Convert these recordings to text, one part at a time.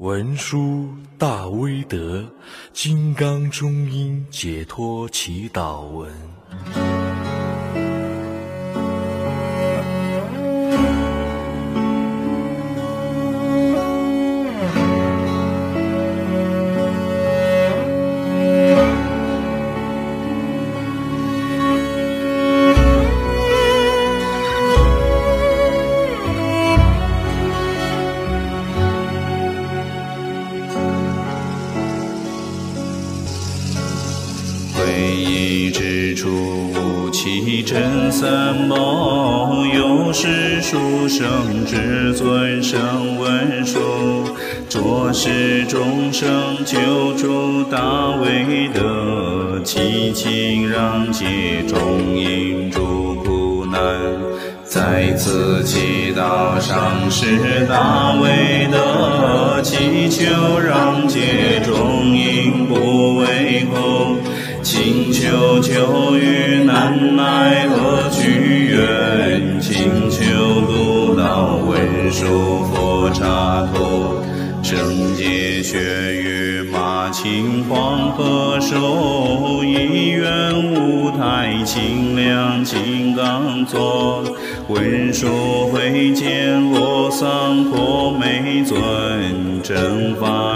文殊大威德，金刚中阴解脱祈祷文。是殊胜至尊圣文殊，着是众生救助大威德，祈请让解众因诸苦难。在此祈祷上师大威德，祈求让解众因不为苦。请求救于难耐恶趣缘，请求度导文殊佛刹陀，圣洁血与马青黄河手，一愿五台清凉金刚座，文殊会见罗桑陀美尊，正法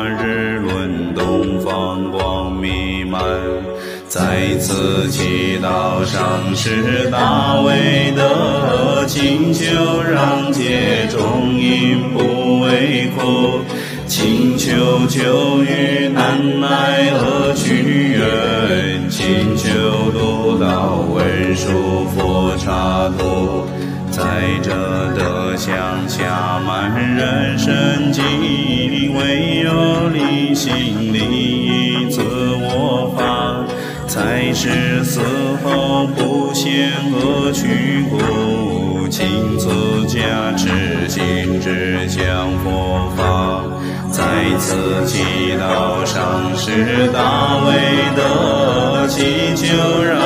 在此祈祷上师大威德，请求让解众因不为苦，请求救于难耐恶趣缘，请求度到文殊佛刹陀。在这德相下满人生境，唯有离心是死后不现恶趣故，请赐加持心之将佛法。在此祈祷上师大威德，祈求让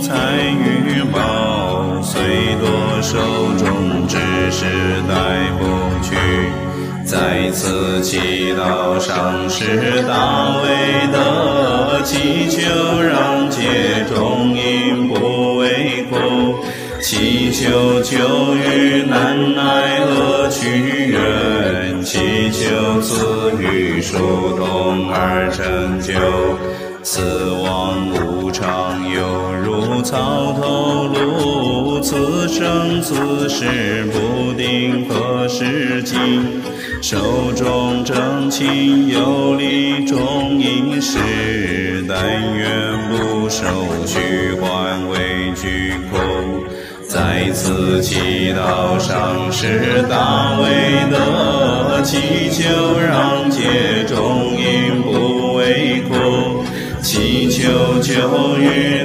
财与宝，虽多手中，只是带不去。在此祈祷上师大威德，祈求让解众因不为苦。祈求救于难耐恶趣缘，祈求赐予殊通而成就。死亡无常，犹如草头露，此生此世不定何时尽。手中正气有力，终因时，但愿不受虚幻畏惧苦。在此祈祷上师大威德，祈求让界中因不，祈求救于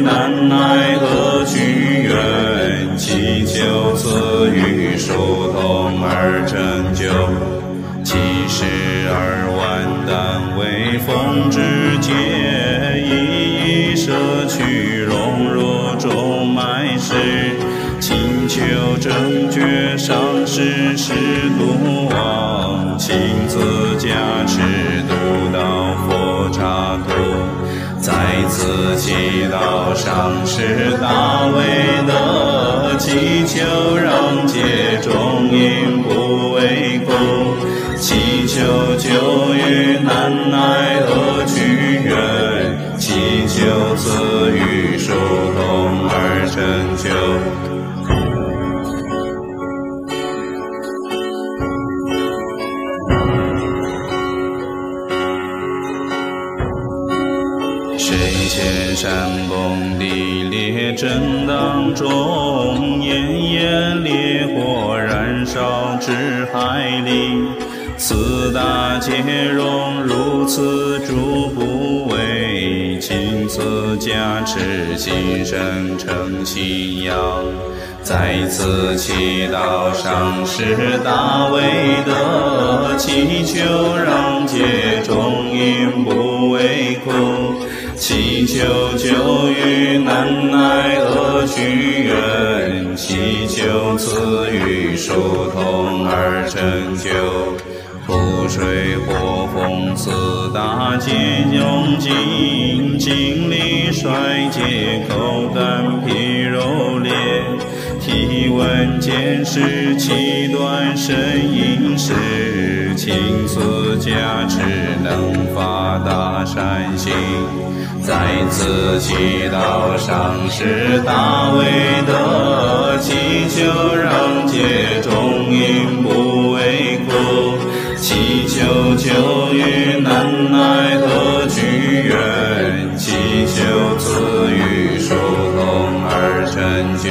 祈祷上师大威德，祈求让解众因。千山崩地裂震荡中，炎炎烈火燃烧至海里。四大皆融，如此诸部位，请持，心生诚信仰。在此祈祷上师大威德，祈求让解众因不为苦，祈求救于难耐恶许愿，祈求赐予疏通而成就。土水火风四大皆用尽，精力衰竭，口干皮肉裂，体温见识，气短肾阴湿，青加持能发大善心，在此祈祷上师大威德，祈求让解众因不为苦。祈求救于难耐和举愿，祈求赐予疏通而成就。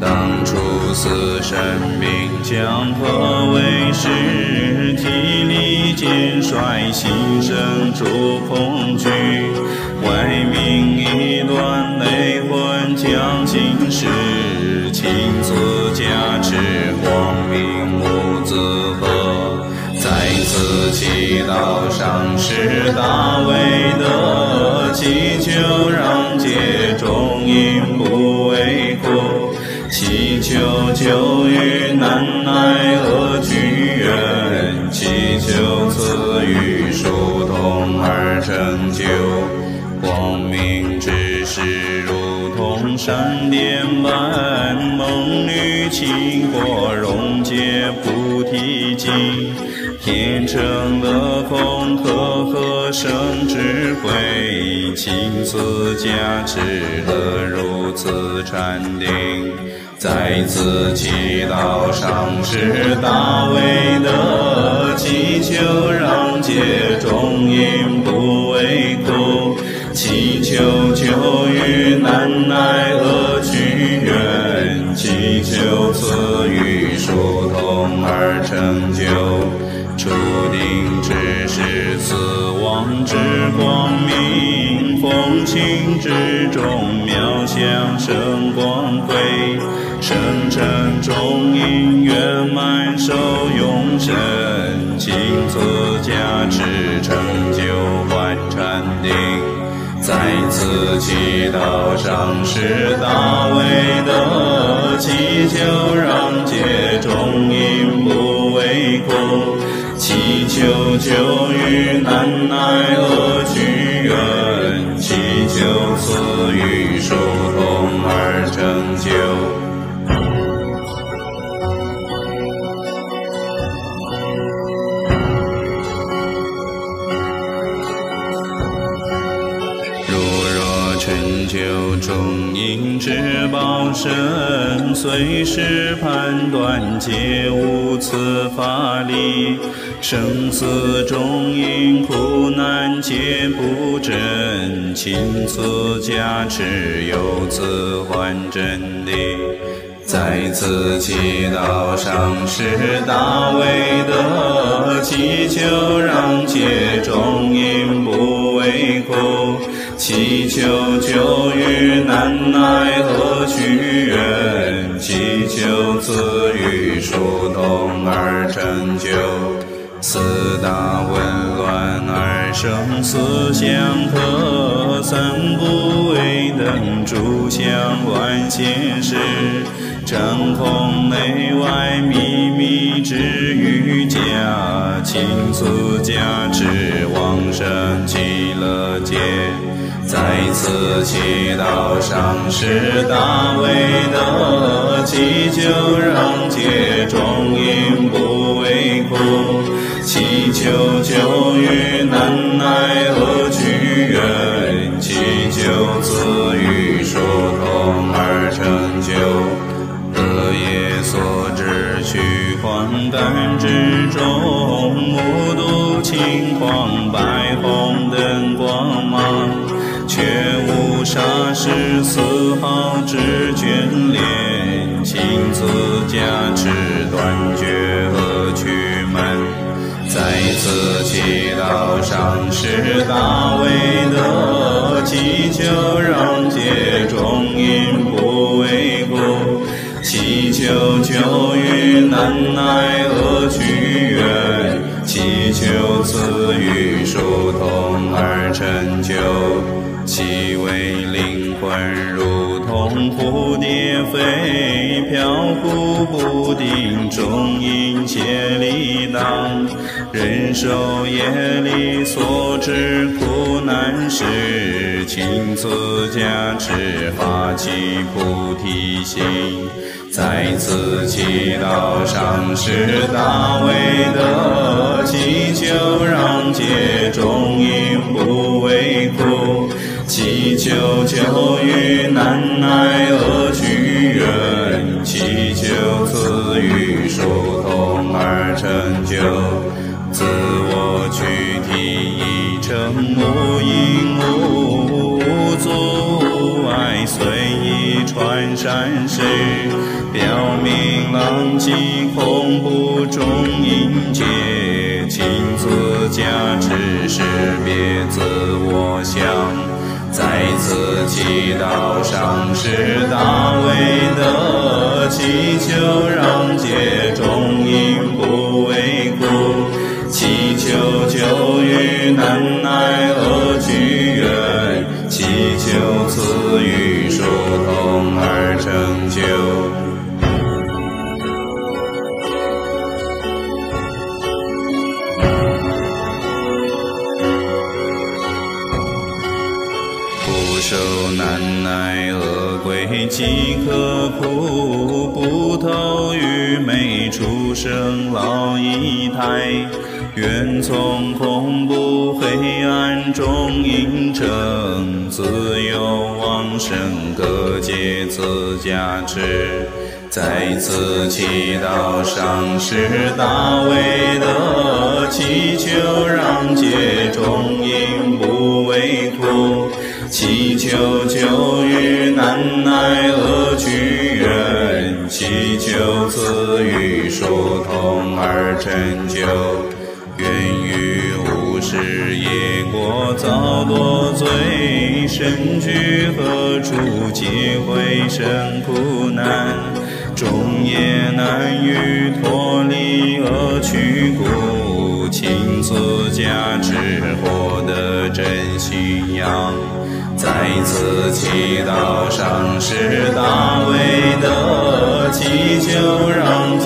当初死生命将何为师？率，心生诸恐惧。外命一断，内魂将尽失。青丝加持，光明无自合。在此祈祷上师大威德，祈求让界众因不为苦，祈求救成就，光明之时如同闪电般，梦女倾国溶解菩提经。天成的风，和合生智慧，亲自加持了如此禅定。在此祈祷上师大威德，祈求让界众因，祈求救于难耐恶趣愿，祈求赐予疏通而成就。注定只是死亡之光明，风清之中渺相生光辉，生成中因圆满受永生，亲自此祈祷上师大威德，祈求让界中因不为苦。祈求救于难耐恶许愿，祈求赐予疏通而成就。成就中因之报身，随时判断皆无此法力。生死中因苦难皆不真，亲自加持有此还真理。在此祈祷上师大威德，祈求让解众因不为苦。祈求救遇难耐何许愿，祈求赐予疏通而成就。四大紊乱而生四相克，三不为等诸相万现实，掌控内外秘密之瑜伽，亲自加持往生极乐界。在此祈祷上师大威德，祈求让解众因不为苦，祈求救于难耐恶趣缘，祈求赐予疏通而成就。得业所至虚幻感之中，此祈祷上师大威德，祈求让解众因不为苦，祈求救于难耐恶趣缘，祈求赐予疏通而成就，其为灵魂如同蝴蝶飞，飘忽不定，终因切力当，人受业力所知苦难时，亲自加持发起菩提心，在此祈祷上师大威德，祈祷上师大威德，祈求让解受难耐恶鬼饥渴苦，不投愚昧畜生老一胎，愿从恐怖黑暗中引证，自由往生各界自加持，在此祈祷上师大威德，祈求让界众因不通而成就。愿于无始业过造多罪，身居何处即会生苦难，众业难于脱离恶趣故，亲自加持获得真信仰。在此祈祷上师大威德，祈求让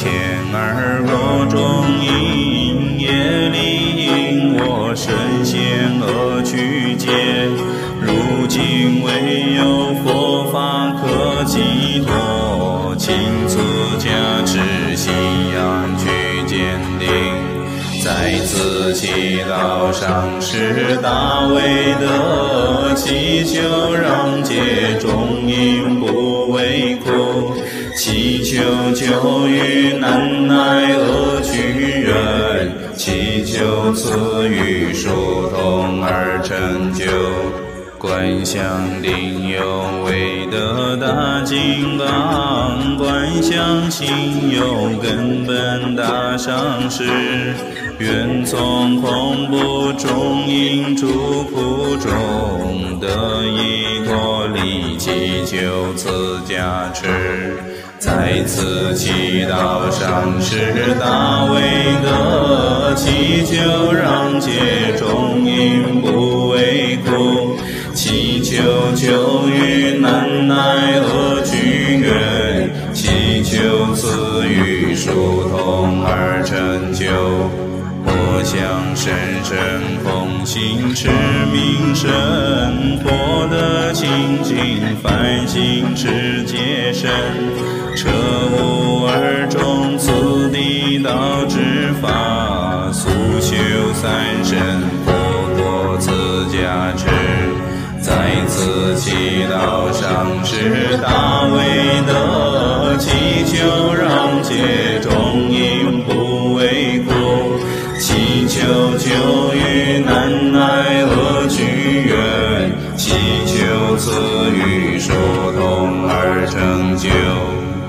前而若众因业力因我身陷恶趣界。如今唯有佛法可寄托，亲自加持信仰去坚定，在此祈祷上师大威德，祈求让解众因，求救于难耐恶趣缘，祈求赐予疏通而成就。观想定有为的大金刚，观想心有根本大上师，愿从恐怖中因诸苦中得以脱离，祈求此加持。在此祈祷上师大威德，祈求让解众因不为苦。祈求救于难耐恶趣缘，祈求赐予疏通而成就。我想深深奉行持名声，获得清净反省持戒身，彻悟二中此地道之法，速修三身，佛果自加持。在此祈祷上师大威德，祈求让解酒。